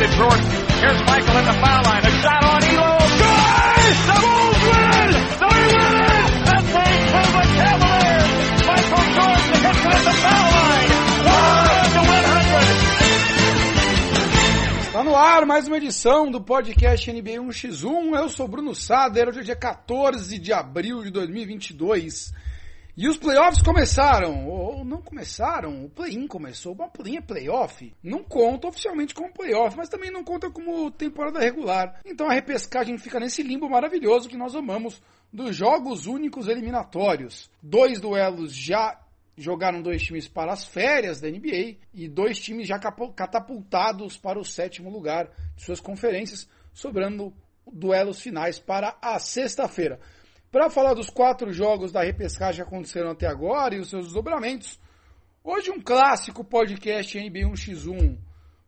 into. Here's Michael the foul line. A shot on Elo. The Bulls win! They win! Cavaliers! Michael Jordan hits it at the foul line. 100 to 100. Está no ar mais uma edição do podcast NBA 1x1. Eu sou Bruno Sader. Hoje é dia 14 de abril de 2022. E os playoffs começaram, ou não começaram, o play-in começou, o play-in é playoff, não conta oficialmente como playoff, mas também não conta como temporada regular. Então a repescagem fica nesse limbo maravilhoso que nós amamos dos jogos únicos eliminatórios. Dois duelos já jogaram dois times para as férias da NBA e dois times já catapultados para o sétimo lugar de suas conferências, sobrando duelos finais para a sexta-feira. Para falar dos quatro jogos da repescagem que aconteceram até agora e os seus desdobramentos, hoje um clássico podcast NBA 1x1,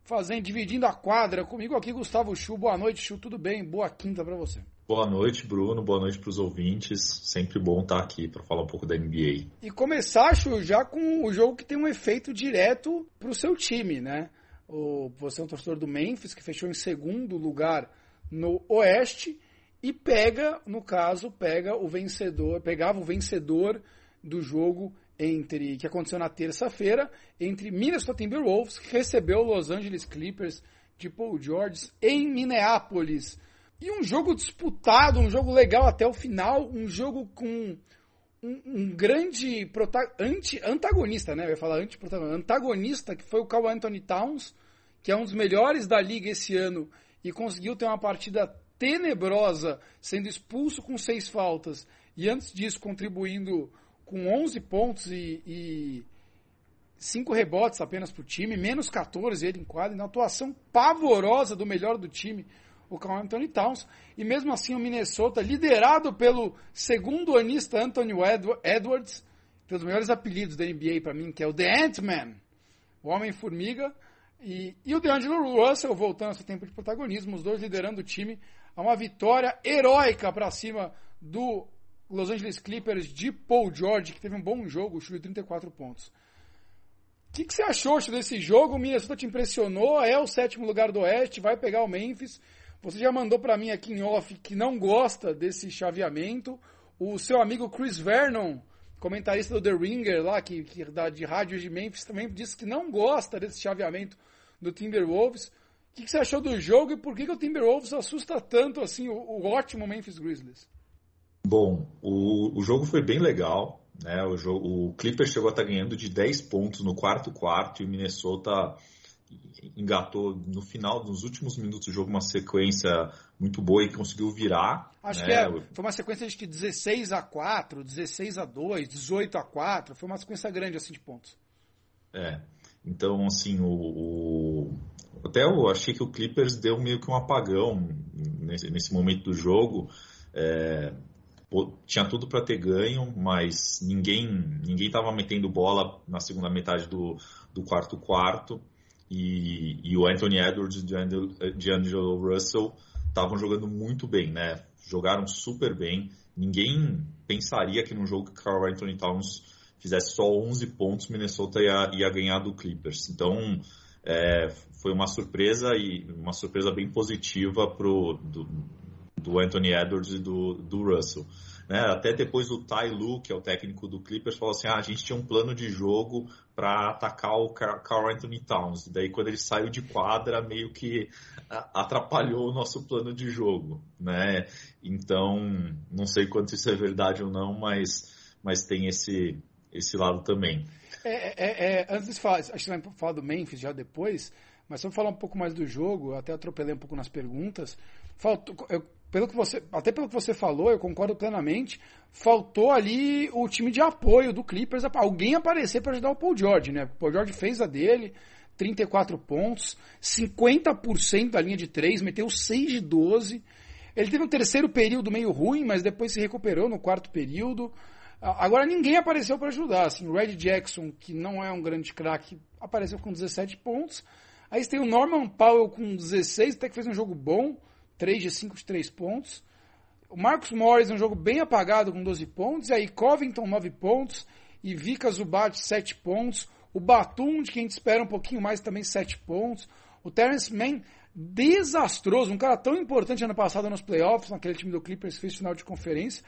fazendo, dividindo a quadra. Comigo aqui, Gustavo Chu. Boa noite, Chu. Tudo bem? Boa quinta para você. Boa noite, Bruno. Boa noite para os ouvintes. Sempre bom estar aqui para falar um pouco da NBA. E começar, Chu, já com o jogo que tem um efeito direto para o seu time, né? O, você é um torcedor do Memphis, que fechou em segundo lugar no Oeste e pega, no caso, pega o vencedor, pegava o vencedor do jogo entre que aconteceu na terça-feira entre Minnesota Timberwolves, que recebeu Los Angeles Clippers de Paul George em Minneapolis. E um jogo disputado, um jogo legal até o final, um jogo com um, um grande anti, antagonista, né? Eu ia falar anti-protagonista, antagonista, que foi o Carl Anthony Towns, que é um dos melhores da liga esse ano e conseguiu ter uma partida tenebrosa, sendo expulso com seis faltas e antes disso contribuindo com 11 pontos e, e cinco rebotes apenas para o time, menos 14 ele em quadra, na atuação pavorosa do melhor do time, o Carl Anthony Towns, e mesmo assim o Minnesota, liderado pelo segundo anista Anthony Edwards, pelos melhores apelidos da NBA para mim, que é o The Ant-Man, o Homem-Formiga, e, e o DeAngelo Russell voltando a seu tempo de protagonismo, os dois liderando o time a uma vitória heróica para cima do Los Angeles Clippers de Paul George, que teve um bom jogo, chutou 34 pontos. O que, que, você achou desse jogo? O Minnesota te impressionou? É o sétimo lugar do Oeste, vai pegar o Memphis. Você já mandou para mim aqui em off que não gosta desse chaveamento. O seu amigo Chris Vernon, comentarista do The Ringer lá, que, que da, de rádio de Memphis, também disse que não gosta desse chaveamento do Timberwolves. O que, que, você achou do jogo e por que, que o Timberwolves assusta tanto assim o, o ótimo Memphis Grizzlies? Bom, o, o jogo foi bem legal. Né? O, jogo, o Clippers chegou a estar ganhando de 10 pontos no quarto quarto e o Minnesota engatou no final, nos últimos minutos do jogo, uma sequência muito boa e conseguiu virar. Acho né? que é, foi uma sequência de 16 a 4, 16 a 2, 18 a 4, foi uma sequência grande assim de pontos. É, então assim, o, o até eu achei que o Clippers deu meio que um apagão nesse, nesse momento do jogo. É, tinha tudo para ter ganho, mas ninguém ninguém estava metendo bola na segunda metade do, do quarto quarto. E, e o Anthony Edwards e o D'Angelo Russell estavam jogando muito bem, né? Jogaram super bem. Ninguém pensaria que num jogo que Carl Anthony Towns fizesse só 11 pontos, Minnesota ia, ia ganhar do Clippers. Então, é, foi uma surpresa e uma surpresa bem positiva pro, do, do Anthony Edwards e do, do Russell. Né? Até depois o Ty Lue, que é o técnico do Clippers, falou assim: ah, a gente tinha um plano de jogo para atacar o Carl Anthony Towns. Daí, quando ele saiu de quadra, meio que atrapalhou o nosso plano de jogo. Né? Então, não sei quanto isso é verdade ou não, mas, mas tem esse, esse lado também. É, é, é, antes de falar, acho que vai falar do Memphis já depois, mas eu falar um pouco mais do jogo, até atropelei um pouco nas perguntas. Faltou, eu, pelo que você, até pelo que você falou, eu concordo plenamente. Faltou ali o time de apoio do Clippers, alguém aparecer para ajudar o Paul George, né? O Paul George fez a dele, 34 pontos, 50% da linha de 3, meteu 6 de 12. Ele teve um terceiro período meio ruim, mas depois se recuperou no quarto período. Agora ninguém apareceu para ajudar. Assim, o Red Jackson, que não é um grande craque, apareceu com 17 pontos. Aí você tem o Norman Powell com 16, até que fez um jogo bom, 3 de 5 de 3 pontos. O Marcus Morris um jogo bem apagado com 12 pontos. E aí Covington 9 pontos. E Vika Zubat 7 pontos. O Batum, de quem a gente espera um pouquinho mais, também 7 pontos. O Terence Mann desastroso. Um cara tão importante ano passado nos playoffs, naquele time do Clippers que fez final de conferência.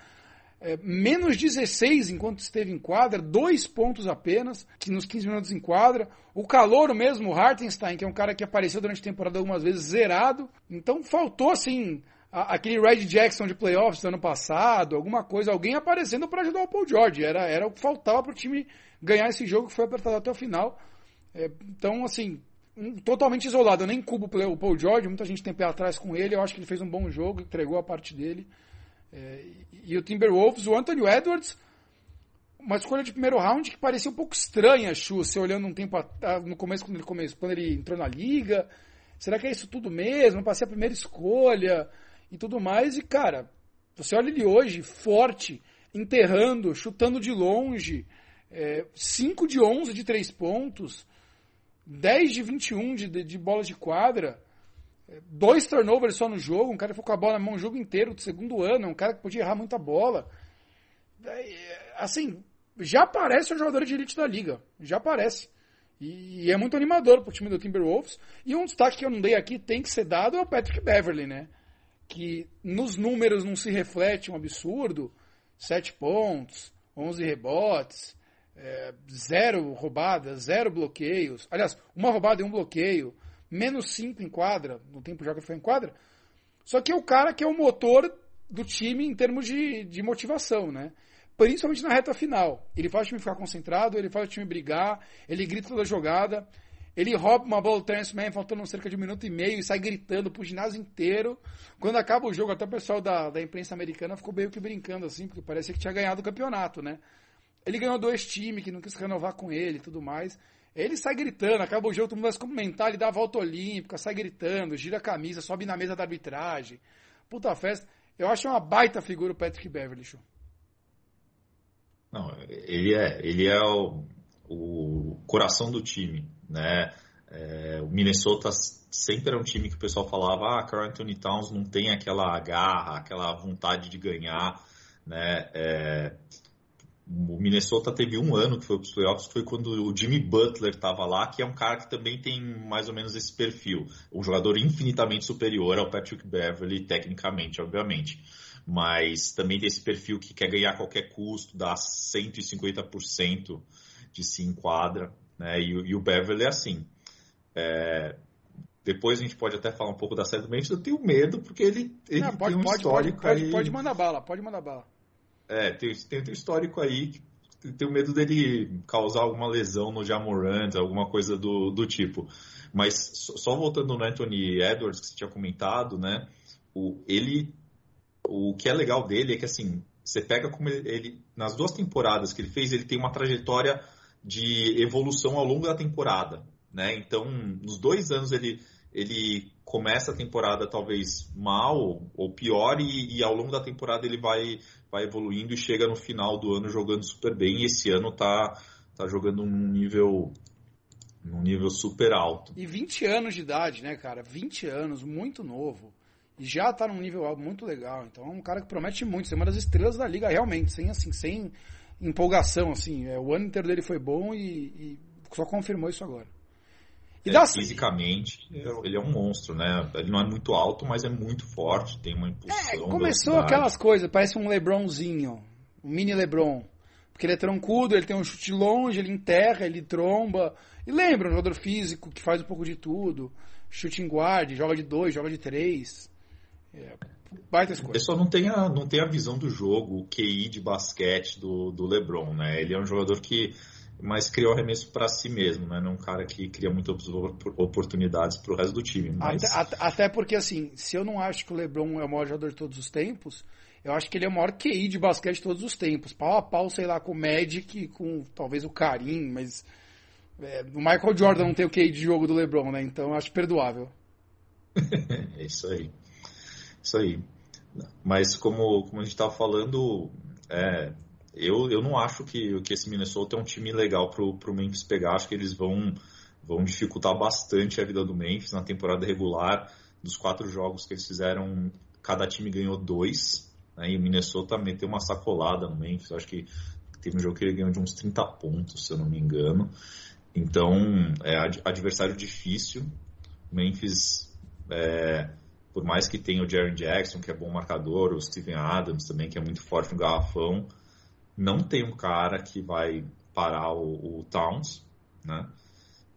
É, menos 16 enquanto esteve em quadra, dois pontos apenas, que nos 15 minutos em quadra. O calor mesmo, o Hartenstein, que é um cara que apareceu durante a temporada algumas vezes zerado. Então faltou assim aquele Red Jackson de playoffs do ano passado, alguma coisa, alguém aparecendo para ajudar o Paul George. Era, era o que faltava para o time ganhar esse jogo que foi apertado até o final. É, então, assim, um, totalmente isolado. Eu nem cubo o Paul George, muita gente tem pé atrás com ele. Eu acho que ele fez um bom jogo, entregou a parte dele. É, e o Timberwolves, o Anthony Edwards, uma escolha de primeiro round que parecia um pouco estranha, Chu, você olhando um tempo a, no começo, quando ele começou, quando ele entrou na liga. Será que é isso tudo mesmo? Passei a primeira escolha e tudo mais. E, cara, você olha ele hoje, forte, enterrando, chutando de longe, é, 5 de 11 de 3 pontos, 10 de 21 de, de, de bolas de quadra dois turnovers só no jogo, um cara que ficou com a bola na mão o jogo inteiro do segundo ano, um cara que podia errar muita bola. Assim, já parece um jogador de elite da liga, já parece. E, é muito animador pro time do Timberwolves. E um destaque que eu não dei aqui tem que ser dado é o Patrick Beverly, né? Que nos números não se reflete um absurdo. Sete pontos, 11 rebotes, é, zero roubadas, zero bloqueios. Aliás, uma roubada e um bloqueio menos 5 em quadra, no tempo já que foi em quadra. Só que é o cara que é o motor do time em termos de, de motivação, né? Principalmente na reta final. Ele faz o time ficar concentrado, ele faz o time brigar, ele grita toda jogada, ele rouba uma bola do Terence Mann faltando cerca de um minuto e meio e sai gritando pro ginásio inteiro. Quando acaba o jogo, até o pessoal da, da imprensa americana ficou meio que brincando assim, porque parecia que tinha ganhado o campeonato, né? Ele ganhou dois times que não quis renovar com ele e tudo mais. Ele sai gritando, acaba o jogo, todo mundo vai comentar, ele dá a volta olímpica, sai gritando, gira a camisa, sobe na mesa da arbitragem. Puta festa. Eu acho uma baita figura o Patrick Beverly, show. Não, ele é, ele é o, o coração do time, né? É, o Minnesota sempre era um time que o pessoal falava, ah, Carl Anthony Towns não tem aquela garra, aquela vontade de ganhar, né? É, o Minnesota teve um ano que foi para os playoffs, que foi quando o Jimmy Butler estava lá, que é um cara que também tem mais ou menos esse perfil. Um jogador infinitamente superior ao Patrick Beverly, tecnicamente, obviamente. Mas também tem esse perfil que quer ganhar a qualquer custo, dá 150% de se enquadra. Né? E, e, o Beverly é assim. É, depois a gente pode até falar um pouco da série do Memphis. Eu tenho medo, porque ele, ele Não, pode, tem um pode, histórico pode, aí... pode mandar bala, pode mandar bala. É, tem, tem, tem um histórico aí que tenho medo dele causar alguma lesão no Jamorant, alguma coisa do, do tipo. Mas só voltando no Anthony Edwards, que você tinha comentado, né? O, ele, o que é legal dele é que, assim, você pega como ele, ele, nas duas temporadas que ele fez, ele tem uma trajetória de evolução ao longo da temporada, né? Então, nos dois anos ele, ele começa a temporada talvez mal ou pior e, e, ao longo da temporada ele vai, vai evoluindo e chega no final do ano jogando super bem e esse ano tá, tá jogando num nível num nível super alto. E 20 anos de idade, né, cara? 20 anos, muito novo. E já tá num nível muito legal. Então é um cara que promete muito, ser uma das estrelas da liga realmente, sem assim, sem empolgação assim. É, o ano inteiro dele foi bom e, e só confirmou isso agora. E é, fisicamente, ele é um monstro, né? Ele não é muito alto, mas é muito forte, tem uma impulsão. É, começou aquelas coisas, parece um Lebronzinho, um mini Lebron. Porque ele é troncudo, ele tem um chute longe, ele enterra, ele tromba. E lembra, um jogador físico que faz um pouco de tudo. Chute em guarda, joga de dois, joga de três. É, baita coisas. O pessoal não tem, a, não tem a visão do jogo, o QI de basquete do, do LeBron, né? Ele é um jogador que mas criou arremesso para si mesmo, né? Não é um cara que cria muitas oportunidades para o resto do time. Mas... Até, até, porque, assim, se eu não acho que o LeBron é o maior jogador de todos os tempos, eu acho que ele é o maior QI de basquete de todos os tempos. Pau a pau, sei lá, com o Magic, com talvez o Karim, mas é, o Michael Jordan não tem o QI de jogo do LeBron, né? Então eu acho perdoável. é isso aí. Isso aí. Mas como, como a gente estava falando, é, eu, eu não acho que, que esse Minnesota é um time legal para o Memphis pegar. Acho que eles vão, vão dificultar bastante a vida do Memphis na temporada regular. Dos quatro jogos que eles fizeram, cada time ganhou dois. Né, e o Minnesota meteu uma sacolada no Memphis. Acho que teve um jogo que ele ganhou de uns 30 pontos, se eu não me engano. Então, é adversário difícil. O Memphis É, por mais que tenha o Jaron Jackson, que é bom marcador, o Steven Adams também, que é muito forte no garrafão, não tem um cara que vai parar o, o Towns, né?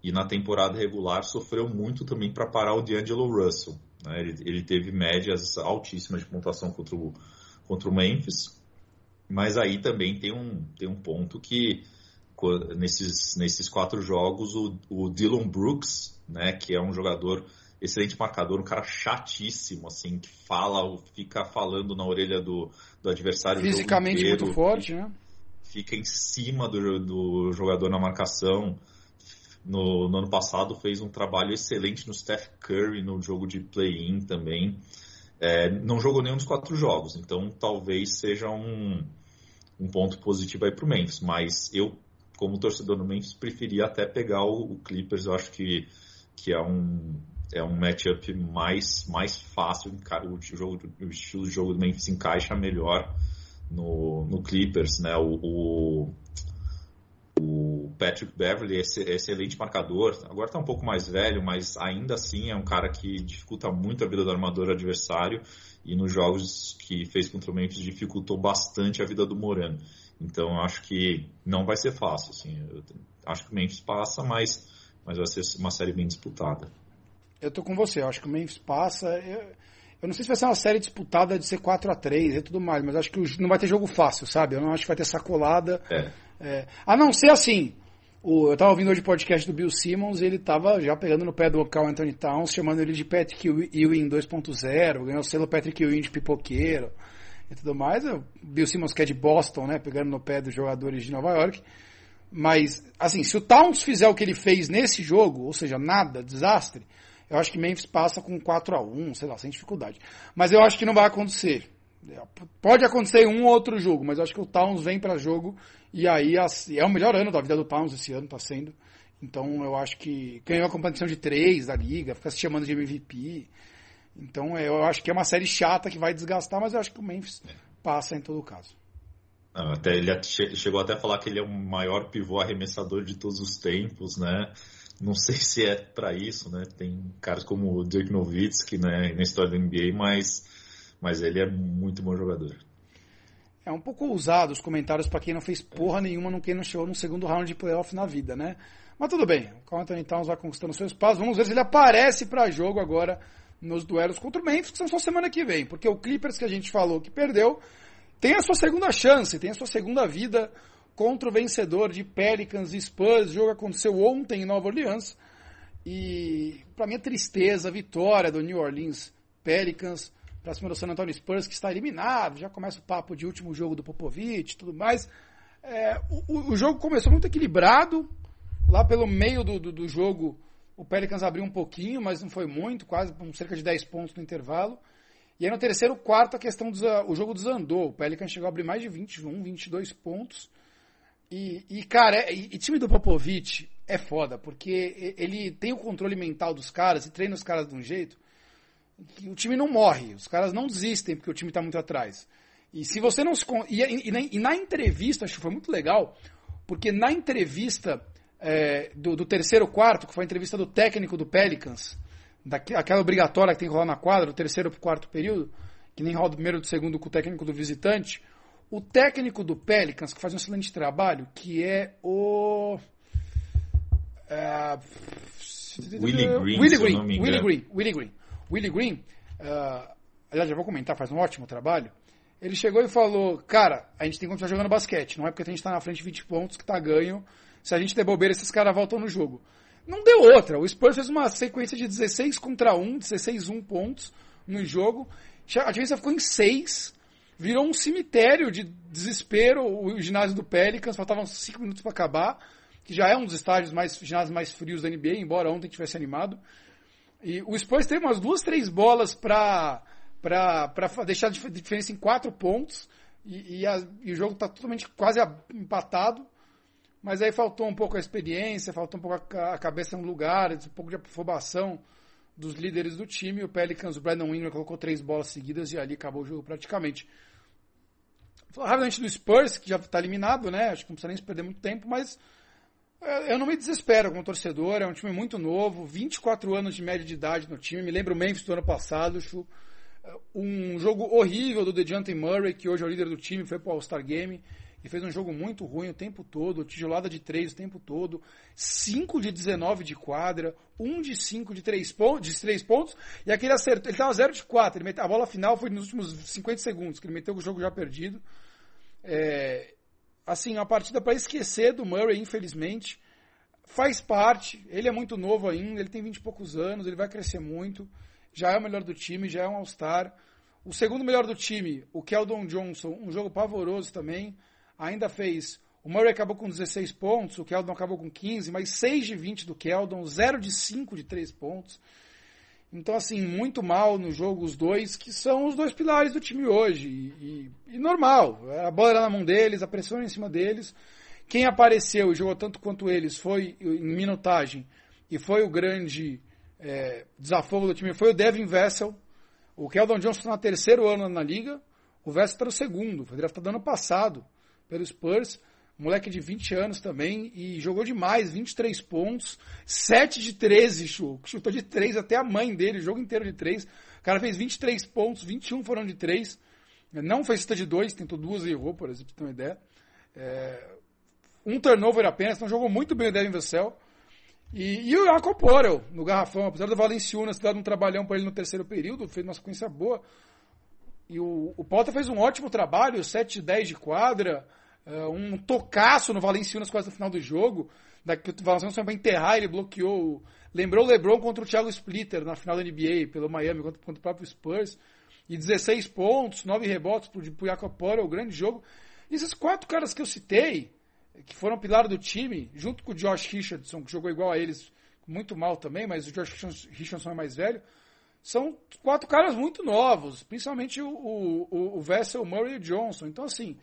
E na temporada regular sofreu muito também para parar o D'Angelo Russell. Né? Ele, ele, teve médias altíssimas de pontuação contra o, contra o Memphis, mas aí também tem um, tem um ponto que nesses, nesses quatro jogos o, o Dylan Brooks, né, que é um jogador excelente marcador, um cara chatíssimo, assim, que fala, fica falando na orelha do, do adversário. Fisicamente inteiro, muito forte, né? Fica em cima do, do jogador na marcação. No, no, ano passado fez um trabalho excelente no Steph Curry, no jogo de play-in também. É, não jogou nenhum dos quatro jogos, então talvez seja um, um ponto positivo aí para o Memphis. Mas eu, como torcedor do Memphis, preferia até pegar o, o Clippers. Eu acho que, que é um, é um matchup mais, mais fácil, cara, o, jogo, o estilo de jogo do Memphis encaixa melhor no, no Clippers, né? O, o, o Patrick Beverly é excelente marcador, agora está um pouco mais velho, mas ainda assim é um cara que dificulta muito a vida do armador adversário e nos jogos que fez contra o Memphis dificultou bastante a vida do Morano. Então eu acho que não vai ser fácil, assim. Eu acho que o Memphis passa, mas, mas vai ser uma série bem disputada. Eu tô com você, eu acho que o Memphis passa. Eu, eu não sei se vai ser uma série disputada de ser 4 a 3 e tudo mais, mas acho que não vai ter jogo fácil, sabe? Eu não acho que vai ter sacolada. É. É, a não ser assim. O, eu tava ouvindo hoje o podcast do Bill Simmons e ele tava já pegando no pé do Cal Anthony Towns, chamando ele de Patrick Ewing 2.0, ganhou o selo Patrick Ewing de pipoqueiro e tudo mais. O Bill Simmons que é de Boston, né? Pegando no pé dos jogadores de Nova York. Mas, assim, se o Towns fizer o que ele fez nesse jogo, ou seja, nada, desastre, eu acho que Memphis passa com 4 a 1 sei lá, sem dificuldade. Mas eu acho que não vai acontecer. Pode acontecer um ou outro jogo, mas eu acho que o Towns vem para jogo e aí é o melhor ano da vida do Towns esse ano, está sendo. Então eu acho que ganhou a competição de três da liga, fica se chamando de MVP. Então eu acho que é uma série chata que vai desgastar, mas eu acho que o Memphis passa em todo caso. Até ele chegou até a falar que ele é o maior pivô arremessador de todos os tempos, né? Não sei se é para isso, né? Tem caras como o Dirk Nowitzki né, na história do NBA, mas, mas ele é muito bom jogador. É um pouco ousado os comentários para quem não fez porra nenhuma, no quem não chegou no segundo round de playoff na vida, né? Mas tudo bem, o Carl Anthony Towns vai conquistando seu espaço. Vamos ver se ele aparece para jogo agora nos duelos contra o Memphis, que são só semana que vem. Porque o Clippers que a gente falou que perdeu tem a sua segunda chance, tem a sua segunda vida contra o vencedor de Pelicans e Spurs. O jogo aconteceu ontem em Nova Orleans. E, para minha tristeza, a vitória do New Orleans Pelicans para cima do San Antonio Spurs, que está eliminado. Já começa o papo de último jogo do Popovich e tudo mais. É, o, o, jogo começou muito equilibrado. Lá pelo meio do, do, do, jogo, o Pelicans abriu um pouquinho, mas não foi muito, quase cerca de 10 pontos no intervalo. E aí no terceiro quarto a questão o jogo desandou. O Pelicans chegou a abrir mais de 21, 22 pontos. E, e cara, e, e, time do Popovich é foda, porque ele tem o controle mental dos caras e treina os caras de um jeito que o time não morre, os caras não desistem porque o time está muito atrás. E se você não se. E, e, e, na entrevista, acho que foi muito legal, porque na entrevista é, do, do, terceiro quarto, que foi a entrevista do técnico do Pelicans, daquela obrigatória que tem que rolar na quadra, do terceiro para quarto período, que nem rola do primeiro do segundo com o técnico do visitante, o técnico do Pelicans, que faz um excelente trabalho, que é o. Uh, Willie Green. Willie Green, Willie Green, Willie Green. Willie Green, uh, aliás, já vou comentar, faz um ótimo trabalho. Ele chegou e falou: Cara, a gente tem que continuar jogando basquete. Não é porque a gente está na frente de 20 pontos que está ganho. Se a gente der bobeira, esses caras voltam no jogo. Não deu outra. O Spurs fez uma sequência de 16 contra 1, 16-1 pontos no jogo. A diferença ficou em 6 virou um cemitério de desespero o ginásio do Pelicans, faltavam cinco minutos para acabar, que já é um dos estádios mais ginásios mais frios da NBA, embora ontem tivesse animado. E o Spurs teve umas duas, três bolas para deixar a diferença em quatro pontos e, e, a, e o jogo está totalmente quase empatado. Mas aí faltou um pouco a experiência, faltou um pouco a, a cabeça no lugar, um pouco de afobação dos líderes do time. O Pelicans, o Brandon Ingram colocou três bolas seguidas e ali acabou o jogo praticamente. Rapidamente do Spurs, que já está eliminado, né? Acho que não precisa nem perder muito tempo, mas Eu não me desespero como torcedor, é um time muito novo, 24 anos de média de idade no time, me lembra o Memphis do ano passado, um jogo horrível do DeJounte Murray, que hoje é o líder do time, foi pro All-Star Game, e fez um jogo muito ruim o tempo todo, tijolada de 3 o tempo todo, 5 de 19 de quadra, 1 de 5 de 3 pontos, de 3 pontos, e aquele acertou, ele tava 0 de 4, ele meteu, a bola final foi nos últimos 50 segundos, que ele meteu o jogo já perdido. É, assim, uma partida para esquecer do Murray, infelizmente, faz parte, ele é muito novo ainda, ele tem 20 e poucos anos, ele vai crescer muito, já é o melhor do time, já é um All-Star. O segundo melhor do time, o Keldon Johnson, um jogo pavoroso também, ainda fez. O Murray acabou com 16 pontos, o Keldon acabou com 15, mas 6 de 20 do Keldon, 0 de 5 de 3 pontos. Então, assim, muito mal no jogo os dois, que são os dois pilares do time hoje. E, e, e normal, a bola era na mão deles, a pressão era em cima deles. Quem apareceu e jogou tanto quanto eles foi em minutagem e foi o grande é, desafogo do time foi o Devin Vessel. O Keldon Johnson está no terceiro ano na liga, o Vessel está no segundo, foi draftado ano passado pelo Spurs, moleque de 20 anos também, e jogou demais, 23 pontos, 7 de 13 chutou, de 3 até a mãe dele, o jogo inteiro de 3. O cara fez 23 pontos, 21 foram de 3. Não fez cesta de 2, tentou duas e errou, por exemplo, pra ter uma ideia. É, um turnover apenas, então jogou muito bem o Devin Vassell. E, e o Jacob Porel, no garrafão, apesar do Valenciunas ter dado um trabalhão para ele no terceiro período, fez uma sequência boa. E o, o Potter fez um ótimo trabalho, 7 de 10 de quadra, uh, um tocaço no Valenciunas quase no final do jogo. Daqui, o Valenciunas foi enterrar, ele bloqueou. Lembrou o LeBron contra o Thiago Splitter na final da NBA, pelo Miami, contra, contra o próprio Spurs. E 16 pontos, 9 rebotes pro, pro Jacob Porel, grande jogo. E esses quatro caras que eu citei, que foram pilar do time, junto com o Josh Richardson, que jogou igual a eles, muito mal também, mas o Josh Richardson é mais velho, são quatro caras muito novos, principalmente o, o, o Vessel, o Murray e o Johnson. Então, assim,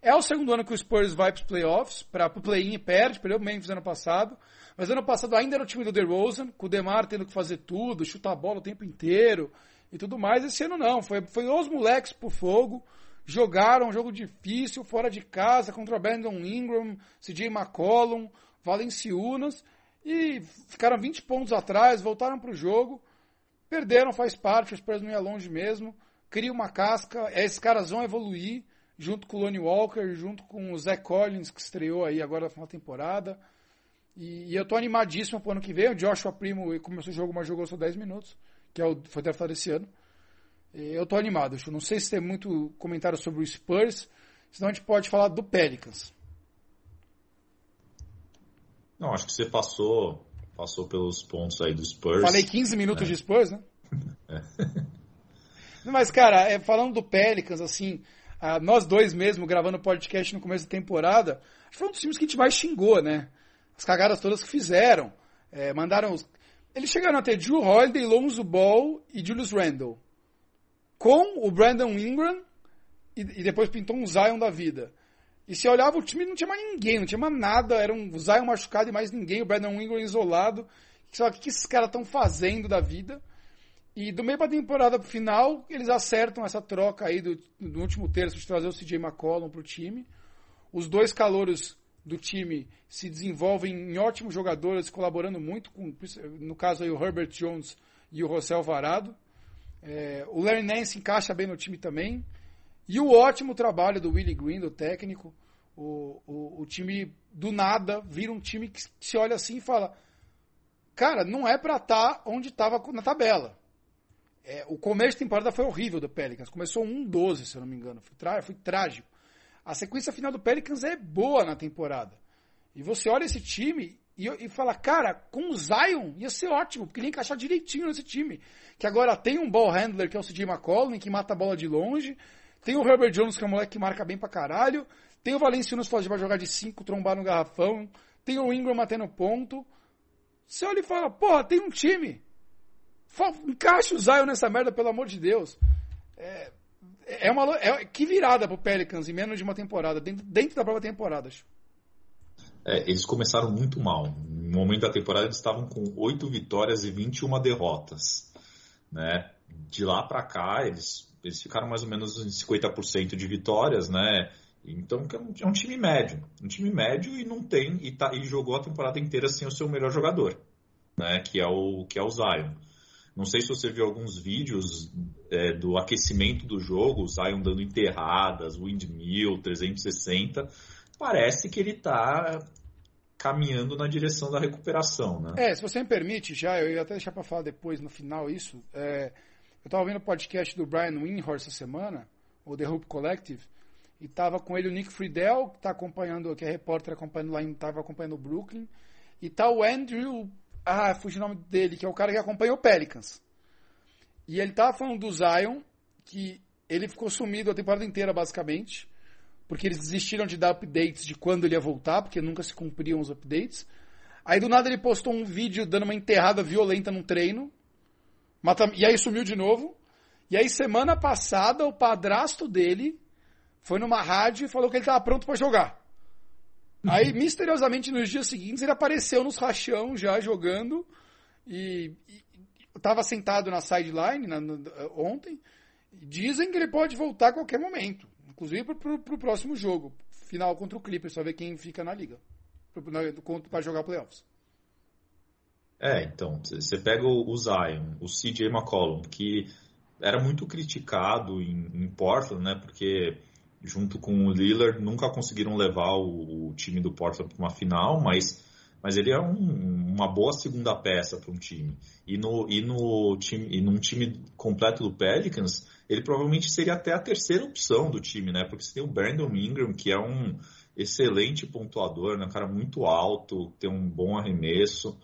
é o segundo ano que o Spurs vai para os playoffs, para o play-in e perde, perdeu o Memphis ano passado. Mas ano passado ainda era o time do DeRozan, com o DeMar tendo que fazer tudo, chutar a bola o tempo inteiro e tudo mais. Esse ano não, foi, foi os moleques pro fogo, jogaram um jogo difícil, fora de casa, contra o Brandon Ingram, CJ McCollum, Valenciunas, e ficaram 20 pontos atrás, voltaram pro jogo Perderam, faz parte, o Spurs não ia longe mesmo. Cria uma casca, esses caras vão evoluir, junto com o Lonnie Walker, junto com o Zach Collins, que estreou aí agora na final temporada. E, e, eu tô animadíssimo pro ano que vem. O Joshua Primo começou o jogo, mas jogou só 10 minutos, que é o, foi draftado esse ano. E eu tô animado. Eu não sei se tem muito comentário sobre o Spurs, senão a gente pode falar do Pelicans. Não, acho que você passou passou pelos pontos aí do Spurs. Falei 15 minutos é. de Spurs, né? É. Mas, cara, é, falando do Pelicans, assim, ah, nós dois mesmo, gravando podcast no começo da temporada, foi um dos times que a gente mais xingou, né? As cagadas todas que fizeram. É, mandaram os... Eles chegaram a ter Drew Holiday, Lonzo Ball e Julius Randle. Com o Brandon Ingram e, e depois pintou um Zion da vida. E se olhava o time não tinha mais ninguém, não tinha mais nada, era um Zion machucado e mais ninguém, o Brandon Ingram isolado. Só o que esses caras estão fazendo da vida? E do meio para temporada pro final, eles acertam essa troca aí do, do último terço de trazer o CJ McCollum pro time. Os dois calouros do time se desenvolvem em ótimos jogadores, colaborando muito com, no caso aí, o Herbert Jones e o Rossell Varado. É, o Larry Nance encaixa bem no time também. E o ótimo trabalho do Willie Green, do técnico. O, o, o time do nada vira um time que se olha assim e fala: Cara, não é para estar tá onde estava na tabela. É, o começo de temporada foi horrível do Pelicans. Começou 1-12, se eu não me engano. Foi, foi trágico. A sequência final do Pelicans é boa na temporada. E você olha esse time e, e fala, cara, com o Zion ia ser ótimo, porque ele ia encaixar direitinho nesse time. Que agora tem um ball handler, que é o CJ McCollum, que mata a bola de longe. Tem o Herbert Jones, que é um moleque que marca bem pra caralho. Tem o Valenciunas vai jogar de 5, trombar no garrafão. Tem o Ingram batendo ponto. Você olha e fala, porra, tem um time. Encaixa o Zion nessa merda, pelo amor de Deus. É, é uma é, que virada pro Pelicans em menos de uma temporada, dentro, dentro da própria temporada. Acho. É, eles começaram muito mal. No momento da temporada eles estavam com 8 vitórias e 21 derrotas. Né? De lá para cá eles eles ficaram mais ou menos em 50% de vitórias, né? Então é um time médio, um time médio e não tem e, tá, e jogou a temporada inteira sem o seu melhor jogador, né? Que é o que é o Zion. Não sei se você viu alguns vídeos é, do aquecimento do jogo, o Zion dando enterradas, windmill, 360. Parece que ele está caminhando na direção da recuperação, né? É, se você me permite, já eu ia até deixar para falar depois no final isso. É, eu estava vendo o podcast do Brian Windhorst essa semana, o The Hope Collective, e tava com ele o Nick Friedel, que tá acompanhando, que é repórter acompanhando lá, tava acompanhando o Brooklyn, e tá o Andrew, ah, fugi o nome dele, que é o cara que acompanha o Pelicans. E ele tava falando do Zion, que ele ficou sumido a temporada inteira, basicamente, porque eles desistiram de dar updates de quando ele ia voltar, porque nunca se cumpriam os updates. Aí do nada ele postou um vídeo dando uma enterrada violenta num treino, e aí sumiu de novo. E aí semana passada o padrasto dele foi numa rádio e falou que ele estava pronto para jogar. Aí, uhum. misteriosamente, nos dias seguintes, ele apareceu nos rachão já jogando e, estava sentado na sideline na, na, ontem. Dizem que ele pode voltar a qualquer momento, inclusive para o próximo jogo, final contra o Clippers, só ver quem fica na liga para jogar playoffs. É, então, você pega o Zion, o CJ McCollum, que era muito criticado em, em Portland, né, porque junto com o Lillard, nunca conseguiram levar o, o time do Portland para uma final, mas, mas ele é um, uma boa segunda peça para um time. E, no, e, no time. e num time completo do Pelicans, ele provavelmente seria até a terceira opção do time, né? Porque você tem o Brandon Ingram, que é um excelente pontuador, né? um cara muito alto, tem um bom arremesso.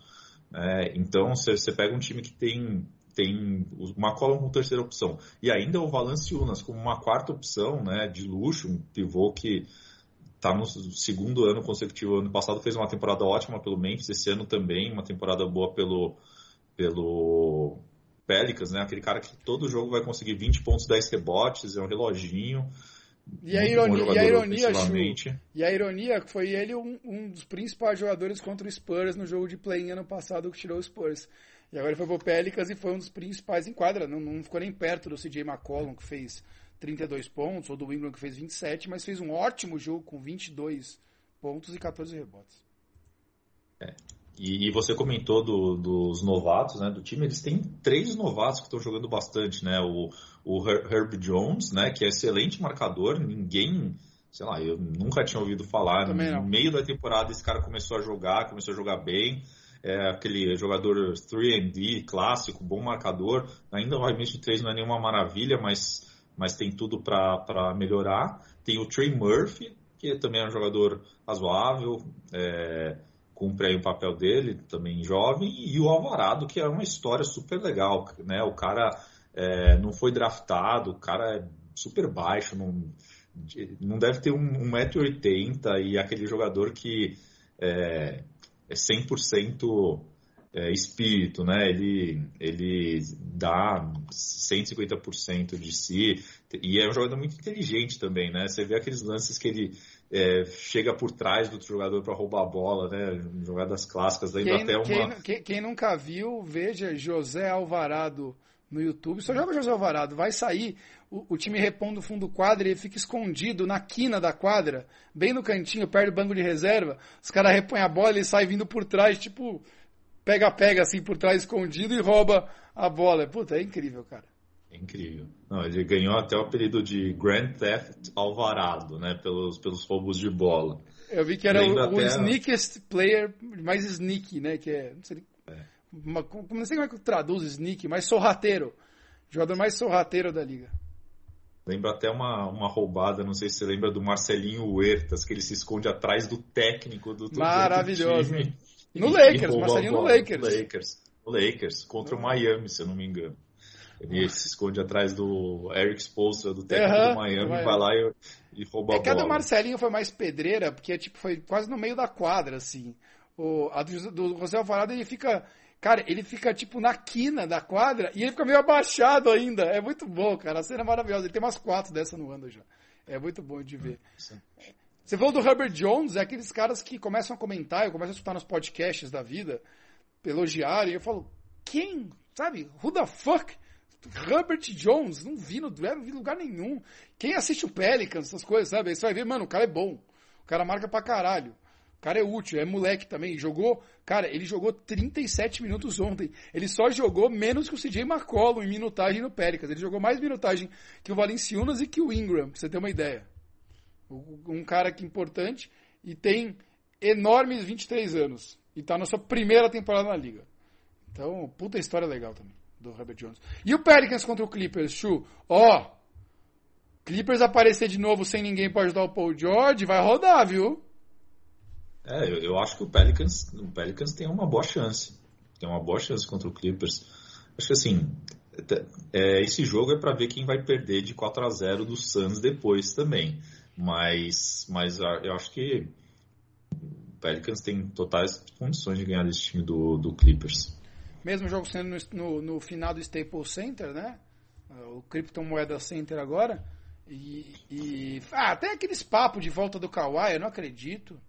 É, então, você, pega um time que tem tem uma cola como terceira opção. E ainda o Valanciunas como uma quarta opção, né, de luxo, um pivô que está no segundo ano consecutivo. Ano passado fez uma temporada ótima pelo Memphis, esse ano também uma temporada boa pelo pelo Pelicans, né? Aquele cara que todo jogo vai conseguir 20 pontos, 10 rebotes, é um reloginho. E a ironia, e a ironia, Chu, e a ironia foi ele um, um, dos principais jogadores contra o Spurs no jogo de play ano passado que tirou o Spurs. E agora ele foi pro Pelicans e foi um dos principais em quadra. Não, não ficou nem perto do CJ McCollum, que fez 32 pontos, ou do Ingram, que fez 27, mas fez um ótimo jogo com 22 pontos e 14 rebotes. É. E, e, você comentou do, dos novatos, né, do time. Eles têm três novatos que estão jogando bastante, né? O, o Herb Jones, né, que é excelente marcador. Ninguém, sei lá, eu nunca tinha ouvido falar. No meio da temporada esse cara começou a jogar, começou a jogar bem é aquele jogador 3D clássico, bom marcador. Ainda o arremesso de 3 não é nenhuma maravilha, mas, mas tem tudo para melhorar. Tem o Trey Murphy, que também é um jogador razoável, é, cumpre aí o papel dele, também jovem, e o Alvarado, que é uma história super legal. Né? O cara é, não foi draftado, o cara é super baixo, não, não deve ter 1,80m, um, e aquele jogador que. É, é 100% é, espírito, né? Ele, ele dá 150% de si e é um jogador muito inteligente também, né? Você vê aqueles lances que ele é, chega por trás do outro jogador para roubar a bola, né? Jogadas clássicas, lembra até uma... Quem, quem, nunca viu, veja José Alvarado no YouTube, só joga José Alvarado, vai sair, o, o time repõe do fundo do quadro e ele fica escondido na quina da quadra, bem no cantinho, perto do banco de reserva, os caras repõem a bola e ele sai vindo por trás, tipo, pega-pega assim por trás escondido e rouba a bola. Puta, é incrível, cara. É incrível. Não, ele ganhou até o apelido de Grand Theft Alvarado, né, pelos, pelos roubos de bola. Eu vi que era o, o sneakiest player, mais sneaky, né, que é, não sei uma, não sei como é que traduz sneak, mas sorrateiro. Jogador mais sorrateiro da liga. Lembra até uma, uma roubada, não sei se você lembra do Marcelinho Huertas, que ele se esconde atrás do técnico do Maravilhoso. Do time, no Lakers, Marcelinho no Lakers. No Lakers. No Lakers, contra o Miami, se eu não me engano. Ele se esconde atrás do Eric Spoelstra, do técnico uhum, do Miami, vai, vai lá e, e rouba é a bola. É que a do Marcelinho foi mais pedreira, porque tipo, foi quase no meio da quadra, assim. O, a do, do José Alvarado, ele fica Cara, ele fica tipo na quina da quadra e ele fica meio abaixado ainda. É muito bom, cara. A cena é maravilhosa. Ele tem umas quatro dessa no ano já. É muito bom de ver. Você falou do Herbert Jones, é aqueles caras que começam a comentar, eu começo a escutar nos podcasts da vida, elogiarem, eu falo, quem? Sabe? Who the fuck? Herbert Jones, não vi, no, não vi lugar nenhum. Quem assiste o Pelicans, essas coisas, sabe? Aí você vai ver, mano, o cara é bom. O cara marca pra caralho. O cara é útil, é moleque também. Jogou, cara, ele jogou 37 minutos ontem. Ele só jogou menos que o CJ McCollum em minutagem no Pelicans. Ele jogou mais minutagem que o Valenciunas e que o Ingram, pra você ter uma ideia. Um cara que é importante e tem enormes 23 anos. E tá na sua primeira temporada na liga. Então, puta história legal também do Herbert Jones. E o Pelicans contra o Clippers, Chu? Ó, Clippers aparecer de novo sem ninguém para ajudar o Paul George, vai rodar, viu? É, eu, eu, acho que o Pelicans, o Pelicans tem uma boa chance. Tem uma boa chance contra o Clippers. Acho que assim, é, esse jogo é para ver quem vai perder de 4 a 0 do Suns depois também. Mas, mas eu acho que o Pelicans tem totais condições de ganhar desse time do, do Clippers. Mesmo jogo sendo no, no, no final do Staples Center, né? O Moeda Center agora. E, e ah, até aqueles papos de volta do Kawhi, eu não acredito.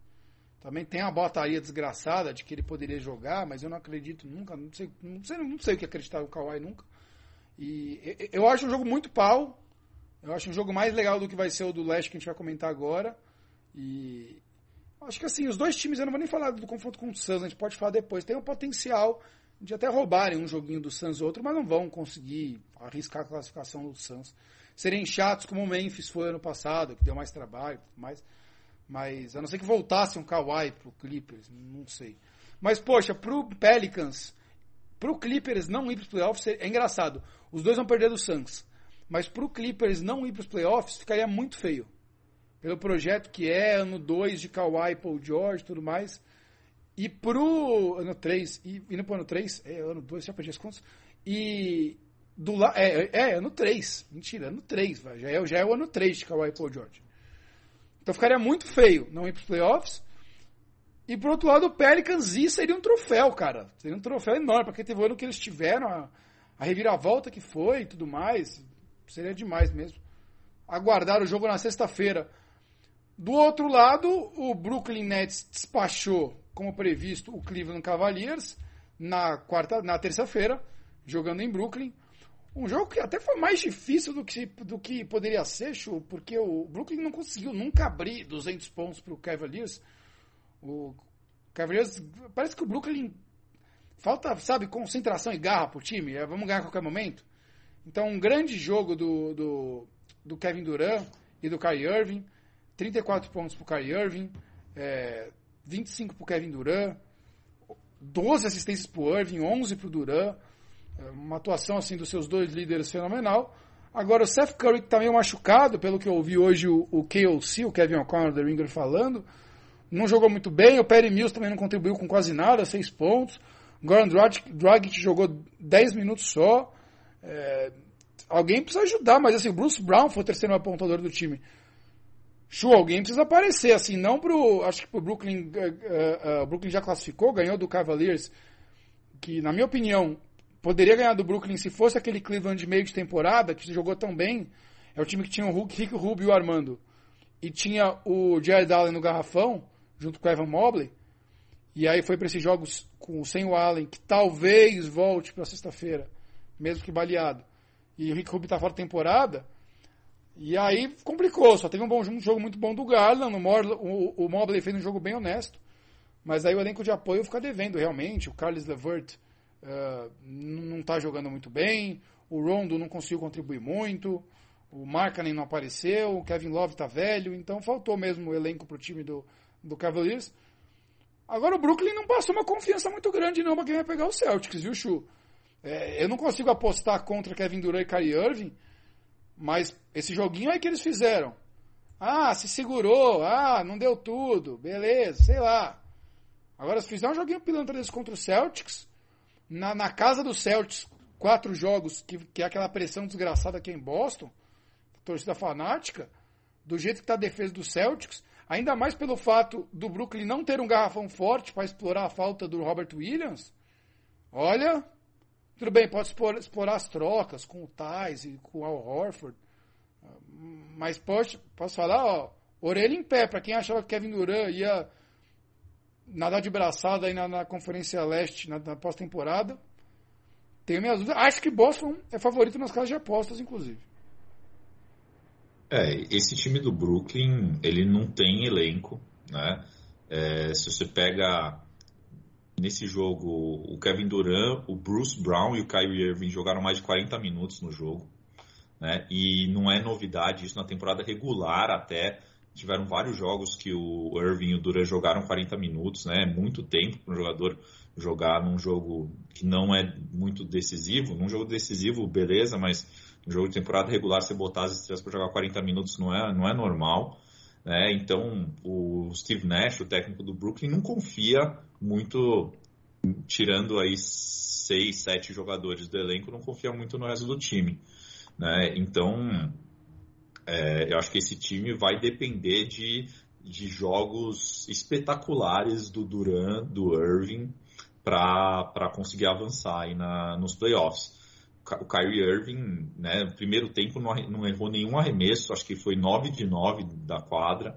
Também tem uma botaria desgraçada de que ele poderia jogar, mas eu não acredito nunca. Não sei, não sei, não sei o que acreditar no Kawhi nunca. E eu acho um jogo muito pau. Eu acho um jogo mais legal do que vai ser o do Leste que a gente vai comentar agora. E acho que assim, os dois times, eu não vou nem falar do confronto com o Suns, a gente pode falar depois. Tem um potencial de até roubarem um joguinho do Suns ou outro, mas não vão conseguir arriscar a classificação do Suns. Serem chatos como o Memphis foi ano passado, que deu mais trabalho, mais. Mas a não ser que voltasse um Kawhi pro Clippers, não sei. Mas, poxa, pro Pelicans, pro Clippers não ir pros playoffs, é engraçado. Os dois vão perder do Suns. Mas pro Clippers não ir pros playoffs, ficaria muito feio. Pelo projeto que é, ano 2 de Kawhi, Paul George tudo mais. E pro ano 3, e indo pro ano 3, é ano 2, já perdi as contas. E do la, é, é, ano 3. Mentira, ano 3, já é, já é o ano 3 de Kawhi e Paul George. Então ficaria muito feio não ir para os playoffs. E por outro lado, o Pelicans ir seria um troféu, cara. Seria um troféu enorme, porque teve o ano que eles tiveram, a, a reviravolta que foi e tudo mais. Seria demais mesmo. Aguardar o jogo na sexta-feira. Do outro lado, o Brooklyn Nets despachou, como previsto, o Cleveland Cavaliers na quarta, na terça-feira, jogando em Brooklyn. Um jogo que até foi mais difícil do que, do que poderia ser, Chu, porque o Brooklyn não conseguiu nunca abrir 200 pontos para o Cavaliers. O Cavaliers, parece que o Brooklyn falta, sabe, concentração e garra pro time. É, vamos ganhar a qualquer momento. Então, um grande jogo do, do, do Kevin Durant e do Kyrie Irving. 34 pontos pro Kyrie Irving, é, 25 pro Kevin Durant, 12 assistências pro Irving, 11 pro Durant. É uma atuação assim dos seus dois líderes fenomenal. Agora o Seth Curry que está meio machucado, pelo que eu ouvi hoje o, o KOC, o Kevin O'Connor da Ringer falando, não jogou muito bem. O Perry Mills também não contribuiu com quase nada, seis pontos. Goran Dragic jogou 10 minutos só. É, alguém precisa ajudar, mas assim, o Bruce Brown foi o terceiro apontador do time. Chu, alguém precisa aparecer, assim, não pro. Acho que pro Brooklyn. Uh, uh, uh, Brooklyn já classificou, ganhou do Cavaliers, que, na minha opinião, poderia ganhar do Brooklyn se fosse aquele Cleveland de meio de temporada, que jogou tão bem. É o time que tinha o Hulk, Rick Rubio e o Armando. E tinha o Jared Allen no garrafão, junto com o Evan Mobley. E aí foi para esses jogos com, sem o Allen, que talvez volte para sexta-feira, mesmo que baleado. E o Rick Rubio tá fora da temporada. E aí complicou, só teve um, bom, um jogo muito bom do Garland. O, o, Mobley fez um jogo bem honesto. Mas aí o elenco de apoio fica devendo realmente. O Carlos Levert uh, não está jogando muito bem, o Rondo não conseguiu contribuir muito, o Markkanen não apareceu, o Kevin Love está velho, então faltou mesmo o elenco para o time do, do Cavaliers. Agora o Brooklyn não passou uma confiança muito grande não para quem vai pegar o Celtics, viu, Chu? É, eu não consigo apostar contra Kevin Durant e Kyrie Irving, mas esse joguinho aí que eles fizeram. Ah, se segurou, ah, não deu tudo, beleza, sei lá. Agora, se fizer um joguinho pilantra desse contra o Celtics, na, na casa do Celtics, quatro jogos, que, que é aquela pressão desgraçada aqui em Boston, torcida fanática, do jeito que está a defesa do Celtics, ainda mais pelo fato do Brooklyn não ter um garrafão forte para explorar a falta do Robert Williams. Olha, tudo bem, pode explorar, as trocas com o Thais e com o Al Horford, mas pode, posso falar, ó, orelha em pé, para quem achava que Kevin Durant ia nadar de braçada aí na, na Conferência Leste, na, na pós-temporada. tenho minhas dúvidas. Acho que Boston é favorito nas casas de apostas, inclusive. É, esse time do Brooklyn, ele não tem elenco, né? É, se você pega nesse jogo o Kevin Durant, o Bruce Brown e o Kyrie Irving jogaram mais de 40 minutos no jogo, né? E não é novidade isso na temporada regular até tiveram vários jogos que o Irving e o Durant jogaram 40 minutos, né? É muito tempo para um jogador jogar num jogo que não é muito decisivo. Num jogo decisivo, beleza, mas no jogo de temporada regular você botar as estrelas para jogar 40 minutos não é, não é normal. Né? Então, o Steve Nash, o técnico do Brooklyn, não confia muito, tirando aí seis, sete jogadores do elenco, não confia muito no resto do time. Né? Então, é, eu acho que esse time vai depender de, de jogos espetaculares do Duran, do Irving, para conseguir avançar aí na, nos playoffs o Kyrie Irving, né, no primeiro tempo não, não errou nenhum arremesso, acho que foi 9 de 9 da quadra,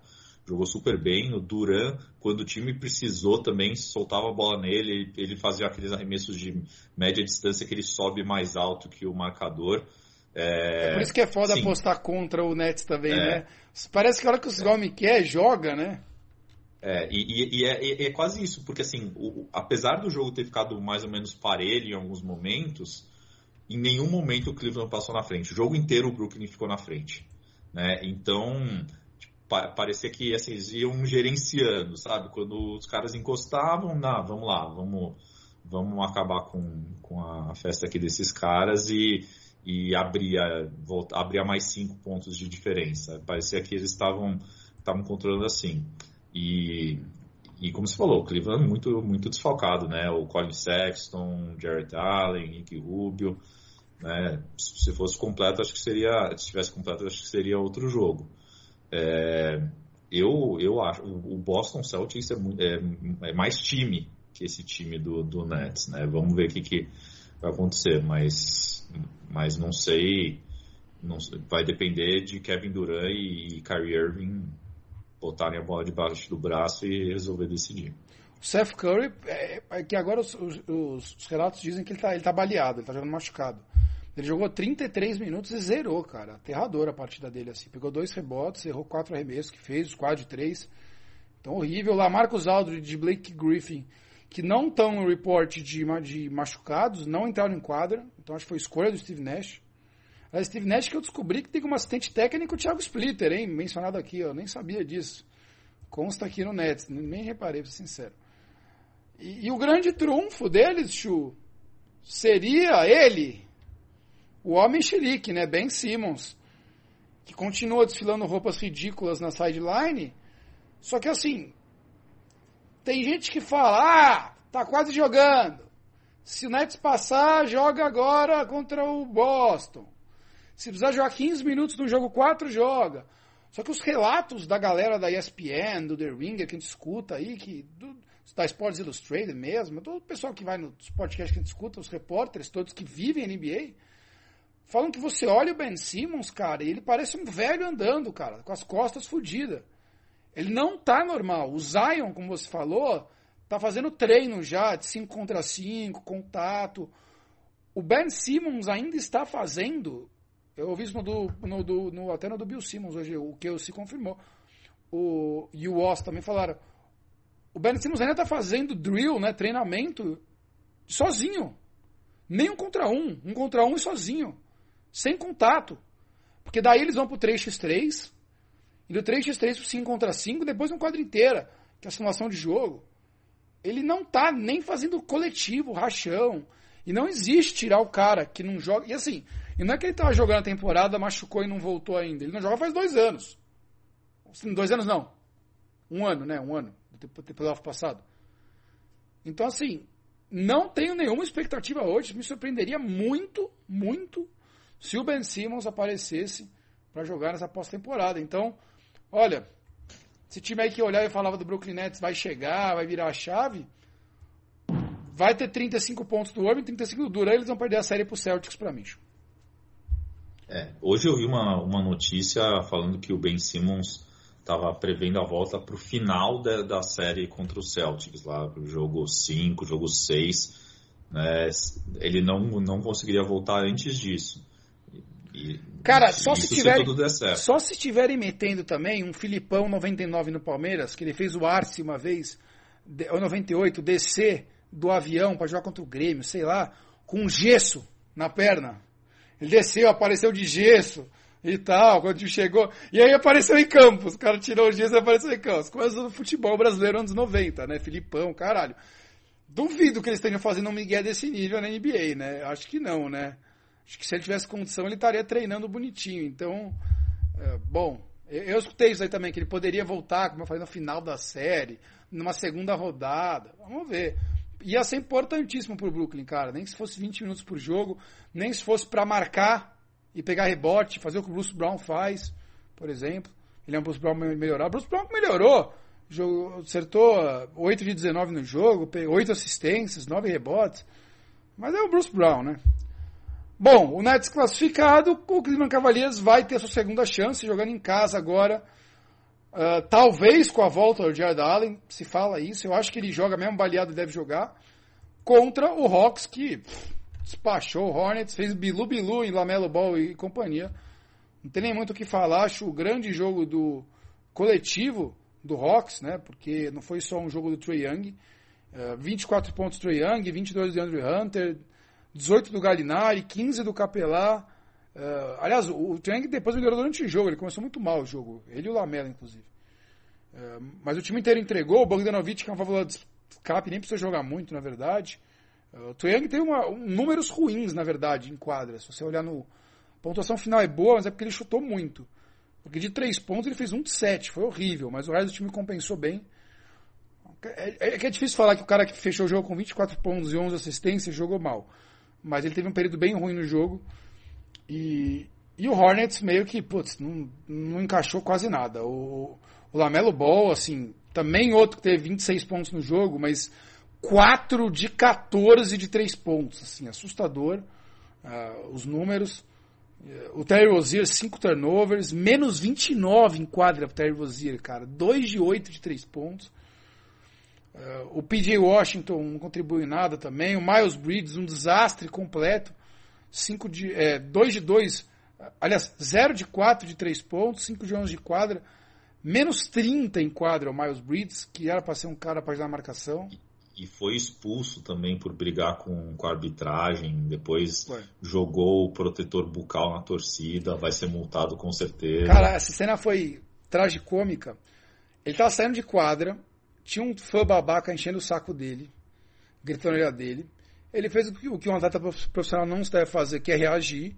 jogou super bem. O Duran, quando o time precisou também, soltava a bola nele, ele fazia aqueles arremessos de média distância que ele sobe mais alto que o marcador. É, é por isso que é foda sim. apostar contra o Nets também, é. né? Parece que a hora que os é. homens quer, joga, né? É, e, e, é, e, é, quase isso, porque assim, o, apesar do jogo ter ficado mais ou menos parelho em alguns momentos, em nenhum momento o Cleveland passou na frente. O jogo inteiro o Brooklyn ficou na frente. Né? Então, parecia que assim, eles iam gerenciando, sabe? Quando os caras encostavam, não, vamos lá, vamos, vamos acabar com, com a festa aqui desses caras e, e abria, volta, abria mais cinco pontos de diferença. Parecia que eles estavam estavam controlando assim. E, e como você falou, o Cleveland muito, muito desfalcado, né? O Colin Sexton, Jared Allen, Nick Rubio. Né? Se fosse completo, acho que seria. Se tivesse completo, acho que seria outro jogo. É, eu, eu acho. O Boston Celtics é, é, é, mais time que esse time do, do Nets, né? Vamos ver o que, que vai acontecer, mas, mas não sei. Não, vai depender de Kevin Durant e Kyrie Irving botarem a bola debaixo do braço e resolver decidir. O Seth Curry, é, é que agora os, os, os, relatos dizem que ele está ele tá baleado, ele está jogando machucado. Ele jogou 33 minutos e zerou, cara. Aterrador a partida dele, assim. Pegou dois rebotes, errou quatro arremessos que fez, os quatro de três. Então, horrível. Lá, Marcos Aldridge de Blake Griffin, que não estão no report de, de machucados, não entraram em quadra. Então, acho que foi escolha do Steve Nash. A Steve Nash que eu descobri que tem como assistente técnico o Thiago Splitter, hein? Mencionado aqui, eu nem sabia disso. Consta aqui no Nets, nem reparei, pra ser sincero. E, e o grande trunfo deles, Chu, seria ele, o homem xerique, né? Ben Simmons, que continua desfilando roupas ridículas na sideline. Só que assim, tem gente que fala, ah, tá quase jogando. Se o Nets passar, joga agora contra o Boston. Se precisar jogar 15 minutos no jogo 4, joga. Só que os relatos da galera da ESPN, do The Ringer, que a gente escuta aí, que, do, da Sports Illustrated mesmo, todo o pessoal que vai nos podcasts que a gente escuta, os repórteres todos que vivem NBA, Falam que você olha o Ben Simmons, cara, e ele parece um velho andando, cara, com as costas fodidas. Ele não tá normal. O Zion, como você falou, tá fazendo treino já de 5 contra 5, contato. O Ben Simmons ainda está fazendo. Eu ouvi isso no, do, no, do, no até no do Bill Simmons hoje, o que se confirmou. O, e o Oz também falaram. O Ben Simmons ainda está fazendo drill, né, treinamento, sozinho. Nem um contra um. Um contra um e sozinho sem contato. Porque daí eles vão pro 3x3, e do 3x3 pro 5 contra 5, depois uma quadra inteira, que é a simulação de jogo. Ele não tá nem fazendo coletivo, rachão. E não existe tirar o cara que não joga. E assim, e não é que ele tava jogando a temporada, machucou e não voltou ainda. Ele não joga faz dois anos. Dois anos não. Um ano, né? Um ano. Do playoff passado. Então, assim, não tenho nenhuma expectativa hoje. Me surpreenderia muito, muito se o Ben Simmons aparecesse para jogar nessa pós-temporada. Então, olha, esse time aí que olhar e falava do Brooklyn Nets vai chegar, vai virar a chave, vai ter 35 pontos do Irving, 35 do Durant, eles vão perder a série pro Celtics para mim. É, hoje eu vi uma, uma notícia falando que o Ben Simmons estava prevendo a volta para o final da, da série contra o Celtics, lá pro jogo 5, jogo 6 Né? Ele não, não conseguiria voltar antes disso. E, Cara, só se, tiver, se só se estiverem metendo também um Filipão 99 no Palmeiras, que ele fez o Arce uma vez, ou 98, descer do avião para jogar contra o Grêmio, sei lá, com gesso na perna. Ele desceu, apareceu de gesso e tal, quando chegou. E aí apareceu em Campos. O cara tirou o gesso e apareceu em Campos. Coisa do futebol brasileiro anos 90, né? Filipão, caralho. Duvido que eles estejam fazendo um migué desse nível na NBA, né? Acho que não, né? Acho que se ele tivesse condição, ele estaria treinando bonitinho. Então, é, bom, eu, eu escutei isso aí também, que ele poderia voltar, como eu falei, no final da série, numa segunda rodada. Vamos ver. Ia ser importantíssimo pro Brooklyn, cara. Nem se fosse 20 minutos por jogo, nem se fosse para marcar e pegar rebote, fazer o que o Bruce Brown faz, por exemplo. Ele é um Bruce Brown melhorar. O Bruce Brown melhorou. Acertou 8 de 19 no jogo, 8 assistências, 9 rebotes. Mas é o Bruce Brown, né? Bom, o Nets classificado, o Cleveland Cavaliers vai ter sua segunda chance, jogando em casa agora. Uh, talvez com a volta do Jared Allen, se fala isso. Eu acho que ele joga mesmo baleado, deve jogar. Contra o Hawks, que pff, despachou o Hornets, fez bilu-bilu em Lamelo Ball e companhia. Não tem nem muito o que falar. Acho o grande jogo do coletivo do Hawks, né? Porque não foi só um jogo do Trey Young. Uh, 24 pontos Trey Young, 22 do Andrew Hunter, 18 do Galinari, 15 do Capelá. Uh, aliás, o, o depois melhorou durante o jogo. Ele começou muito mal o jogo. Ele e o Lamela, inclusive. Uh, mas o time inteiro entregou. O Bogdanovic, que é uma válvula de escape, nem precisa jogar muito, na verdade. Uh, o Young tem uma, um, números ruins, na verdade, em quadra. Se você olhar no... A pontuação final é boa, mas é porque ele chutou muito. Porque de três pontos ele fez um de sete, foi horrível, mas o resto do time compensou bem. É, é, é difícil falar que o cara que fechou o jogo com 24 pontos e 11 assistências jogou mal. Mas ele teve um período bem ruim no jogo. E, e o Hornets meio que, putz, não, não encaixou quase nada. O, o Lamelo Ball, assim, também outro que teve 26 pontos no jogo, mas 4 de 14 de 3 pontos, assim, assustador. Uh, os números. O Terry Rozier, 5 turnovers, menos 29 em quadra pro Terry Rozier, cara. 2 de 8 de 3 pontos. Uh, o PJ Washington não contribui em nada também. O Miles Bridges, um desastre completo. 5 de, é, 2 de 2, aliás, 0 de 4 de 3 pontos, 5 de 11 de quadra. Menos 30 em quadra o Miles Bridges, que era para ser um cara para ajudar a marcação e foi expulso também por brigar com, com a arbitragem. Depois foi. jogou o protetor bucal na torcida, vai ser multado com certeza. Cara, essa cena foi tragicômica. Ele tava saindo de quadra, tinha um fã babaca enchendo o saco dele, gritando na dele. Ele fez o que um atleta profissional não deve fazer, que é reagir.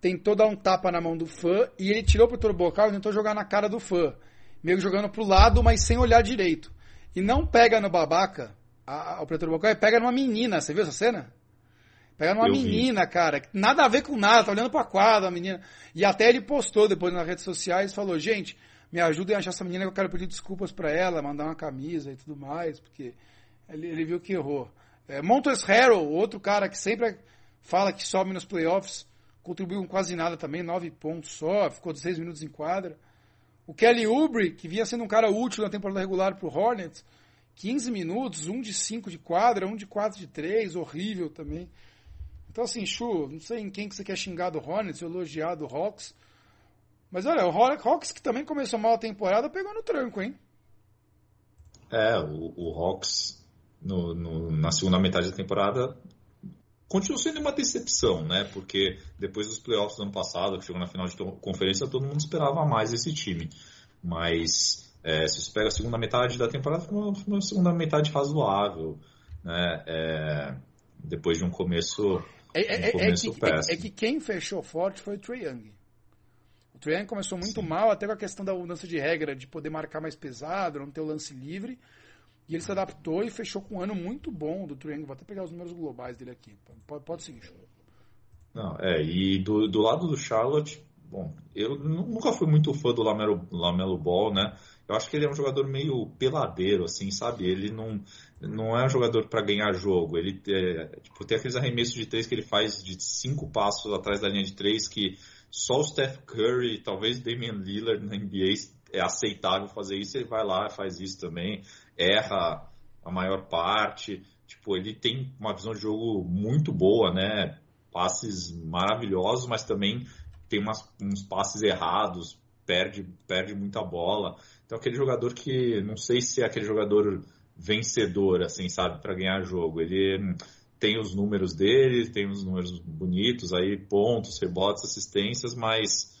Tentou dar um tapa na mão do fã e ele tirou o protetor bucal e tentou jogar na cara do fã. Meio que jogando pro lado, mas sem olhar direito. E não pega no babaca a, a, o protetor bucal pega numa menina, você viu essa cena? Pega numa eu menina, vi. cara, nada a ver com nada, tá olhando pra quadra, a menina. E até ele postou depois nas redes sociais, falou, gente, me ajudem a achar essa menina que eu quero pedir desculpas para ela, mandar uma camisa e tudo mais, porque ele, ele viu que errou. É, Montes Harrell, outro cara que sempre fala que sobe nos playoffs, contribuiu com quase nada também, nove pontos só, ficou 16 minutos em quadra. O Kelly Oubre, que vinha sendo um cara útil na temporada regular pro Hornets, 15 minutos, um de 5 de quadra, um de 4 de 3, horrível também. Então, assim, Chu, não sei em quem que você quer xingar do Hornets, elogiar do Hawks. Mas olha, o Hawks, que também começou mal a temporada, pegou no tranco, hein? É, o, o Hawks, no, no, na segunda metade da temporada, continua sendo uma decepção, né? Porque depois dos playoffs do ano passado, que chegou na final de conferência, todo mundo esperava mais esse time. Mas é, se você pega a segunda metade da temporada, foi uma, uma segunda metade razoável, né? É, depois de um começo, é, um começo é, que, péssimo. É, que quem fechou forte foi o Trae Young. Young começou muito Sim. mal, até com a questão da mudança de regra, de poder marcar mais pesado, não ter o lance livre. E ele se adaptou e fechou com um ano muito bom do Young. Vou até pegar os números globais dele aqui. Pode, pode seguir, show. Não, é, e do, do lado do Charlotte, bom, eu nunca fui muito fã do Lamelo, Lamelo Ball, né? Eu acho que ele é um jogador meio peladeiro, assim, sabe? Ele não, não é um jogador para ganhar jogo. Ele é, tipo, tem aqueles arremessos de três que ele faz de cinco passos atrás da linha de três que só o Steph Curry, talvez Damian Lillard na NBA é aceitável fazer isso. Ele vai lá, faz isso também, erra a maior parte. Tipo, ele tem uma visão de jogo muito boa, né? Passes maravilhosos, mas também tem umas, uns passes errados, perde, perde muita bola. Então, aquele jogador que não sei se é aquele jogador vencedor, assim, sabe, para ganhar jogo. Ele tem os números dele, tem os números bonitos aí, pontos, rebotes, assistências, mas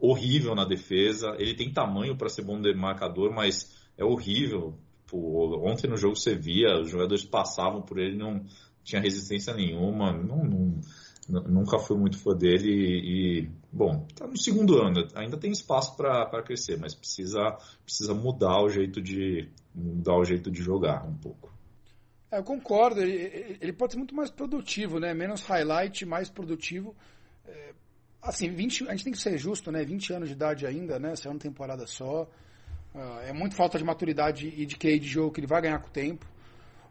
horrível na defesa. Ele tem tamanho para ser bom demarcador, mas é horrível. Ontem no jogo você via, os jogadores passavam por ele, não tinha resistência nenhuma. Não, não, nunca fui muito fã dele e, e bom, tá no segundo ano, ainda tem espaço para crescer, mas precisa, precisa mudar o jeito de mudar o jeito de jogar um pouco. É, eu concordo, ele, ele, pode ser muito mais produtivo, né? Menos highlight, mais produtivo. É, assim, 20, a gente tem que ser justo, né? 20 anos de idade ainda, né? Essa é uma temporada só. Uh, é muito falta de maturidade e de QI de jogo que ele vai ganhar com o tempo.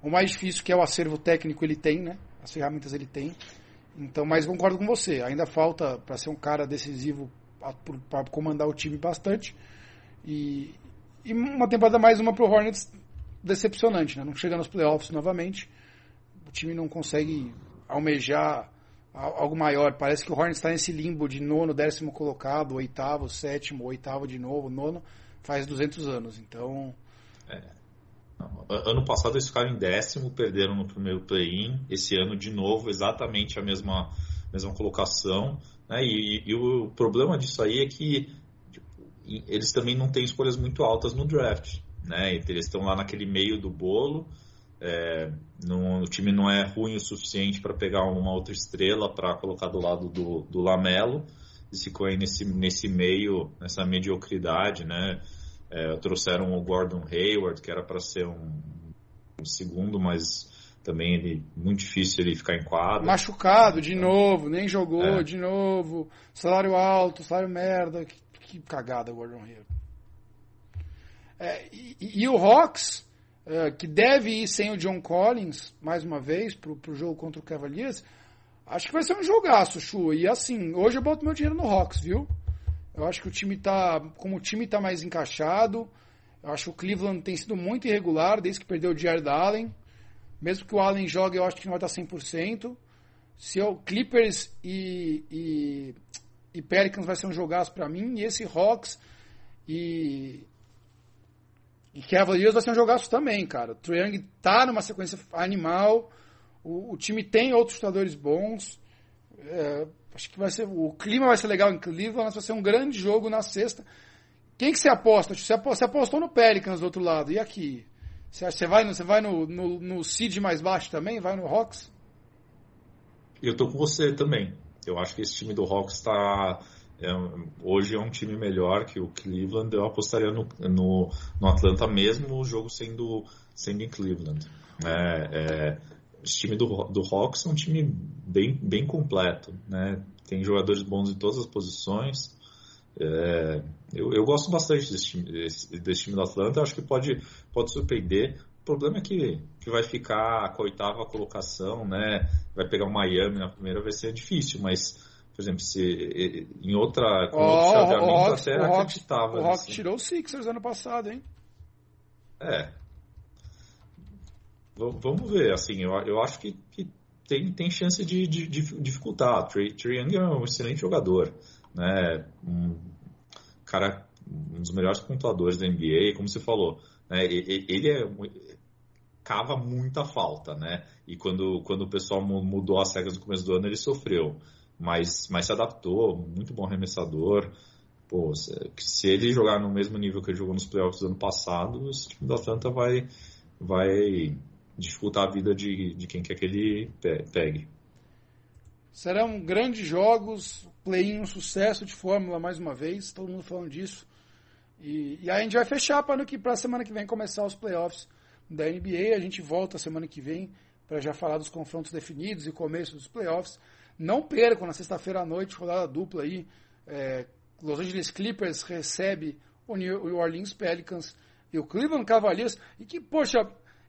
O mais difícil que é o acervo técnico ele tem, né? As ferramentas ele tem. Então, mas concordo com você. Ainda falta para ser um cara decisivo para comandar o time bastante. E, e uma temporada mais uma pro Hornets decepcionante, né? Não chega nos playoffs novamente. O time não consegue almejar algo maior. Parece que o Hornets está nesse limbo de nono, décimo colocado, oitavo, sétimo, oitavo de novo, nono, faz 200 anos. Então. É. Ano passado eles ficaram em décimo, perderam no primeiro play-in. Esse ano, de novo, exatamente a mesma, mesma colocação. Né? E, e, o problema disso aí é que tipo, eles também não têm escolhas muito altas no draft. Né? Eles estão lá naquele meio do bolo. É, não, o time não é ruim o suficiente para pegar uma outra estrela para colocar do lado do, do Lamelo. Eles ficam aí nesse, nesse meio, nessa mediocridade, né? É, trouxeram o Gordon Hayward, que era para ser um, um, segundo, mas também ele muito difícil ele ficar em quadro. Machucado de novo, nem jogou é. de novo. Salário alto, salário merda. Que, que cagada, Gordon Hayward. É, e, e, o Hawks, é, que deve ir sem o John Collins, mais uma vez, pro, pro jogo contra o Cavaliers, acho que vai ser um jogaço, Chu. E assim, hoje eu boto meu dinheiro no Hawks, viu? Eu acho que o time tá. Como o time tá mais encaixado, eu acho que o Cleveland tem sido muito irregular desde que perdeu o Jared Allen. Mesmo que o Allen jogue, eu acho que não vai estar 100%. Se o Clippers e, e, e Pelicans vai ser um jogaço para mim. E esse Hawks e, e Cavaliers vai ser um jogaço também, cara. O Young tá numa sequência animal. O, o time tem outros jogadores bons. É, Acho que vai ser. O clima vai ser legal em Cleveland, mas vai ser um grande jogo na sexta. Quem que você aposta? Você apostou no Pelicans do outro lado. E aqui? Você vai, no, você vai no, no, no seed mais baixo também? Vai no Hawks? Eu tô com você também. Eu acho que esse time do Hawks está. É, hoje é um time melhor que o Cleveland. Eu apostaria no, no, no Atlanta mesmo o jogo sendo, sendo em Cleveland. É, é, esse time do, do Hawks é um time bem, bem completo, né? Tem jogadores bons em todas as posições. É, eu, eu, gosto bastante desse time, desse, desse time do Atlanta. Acho que pode, pode surpreender. O problema é que, que vai ficar com a oitava colocação, né? Vai pegar o Miami na primeira, vai ser difícil, mas por exemplo, se em outra, com oh, outro chaveamento o Hawks, até o acreditava. O Hawks assim. tirou o Sixers ano passado, hein? É, Vamos ver, assim, eu, eu acho que, que tem, tem chance de, de, de dificultar. Trey Young é um excelente jogador, né? Um cara, um dos melhores pontuadores da NBA, como você falou, né? Ele é cava muita falta, né? E quando, quando o pessoal mudou as regras no começo do ano, ele sofreu, mas, mas se adaptou, muito bom arremessador. Pô, se, se ele jogar no mesmo nível que ele jogou nos playoffs do ano passado, esse time da Atlanta vai, vai dificultar a vida de, de quem quer que ele pegue. Serão grandes jogos, play-in um sucesso de Fórmula mais uma vez, todo mundo falando disso. E, e aí a gente vai fechar para a semana que vem começar os playoffs da NBA. A gente volta semana que vem para já falar dos confrontos definidos e começo dos playoffs. Não percam na sexta-feira à noite, rodada dupla aí. É, Los Angeles Clippers recebe o New Orleans Pelicans e o Cleveland Cavaliers. E que, poxa,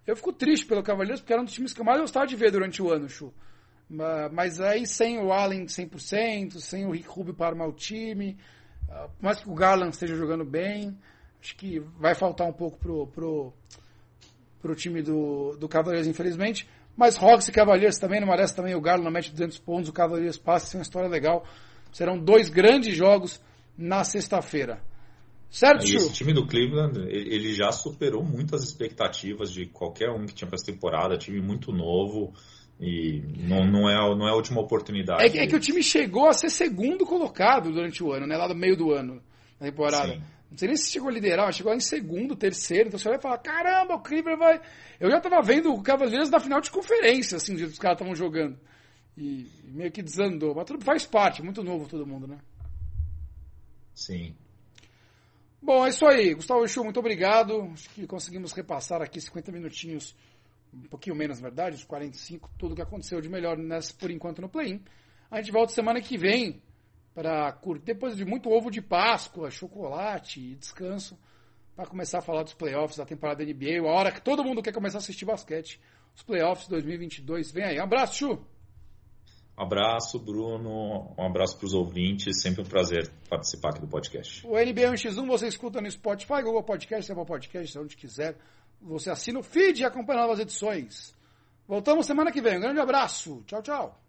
eu fico triste pelo Cavaleiros, porque era um dos times que eu mais gostava de ver durante o ano, Chu. Mas aí sem o Allen 100%, sem o Rick Rubio para armar o time, ah, por mais que o Garland esteja jogando bem, acho que vai faltar um pouco pro, pro, para o time do, do Cavaliers, infelizmente. Mas Hawks e Cavaliers também, numa dessa também o Galo não mete 200 pontos, o Cavaliers passa, isso é uma história legal. Serão dois grandes jogos na sexta-feira. Certo, esse time do Cleveland, ele já superou muitas expectativas de qualquer um que tinha para essa temporada, time muito novo e não, não, é, não é a última oportunidade. É, que- é que o time chegou a ser segundo colocado durante o ano, né? Lá no meio do ano, na temporada. Sim. Não sei nem se chegou a liderar, mas chegou lá em segundo, terceiro. Então você vai falar, caramba, o Cleveland vai. Eu já tava vendo o Cavaleiros na final de conferência, assim, do jeito que os caras estavam jogando. E meio que desandou. Mas tudo faz parte, muito novo todo mundo, né? Sim. Bom, é isso aí. Gustavo Chu, muito obrigado. Acho que conseguimos repassar aqui 50 minutinhos, um pouquinho menos, na verdade, uns 45, tudo que aconteceu de melhor nessa, por enquanto no play-in. A gente volta semana que vem para curtir, depois de muito ovo de Páscoa, chocolate e descanso, para começar a falar dos playoffs da temporada da NBA, a hora que todo mundo quer começar a assistir basquete. Os playoffs 2022, vem aí. Um abraço, Chu! Um abraço, Bruno. Um abraço para os ouvintes. Sempre um prazer participar aqui do podcast. O NBA 1x1 você escuta no Spotify, Google Podcast, Apple Podcast, onde quiser. Você assina o feed e acompanha novas edições. Voltamos semana que vem. Um grande abraço. Tchau, tchau.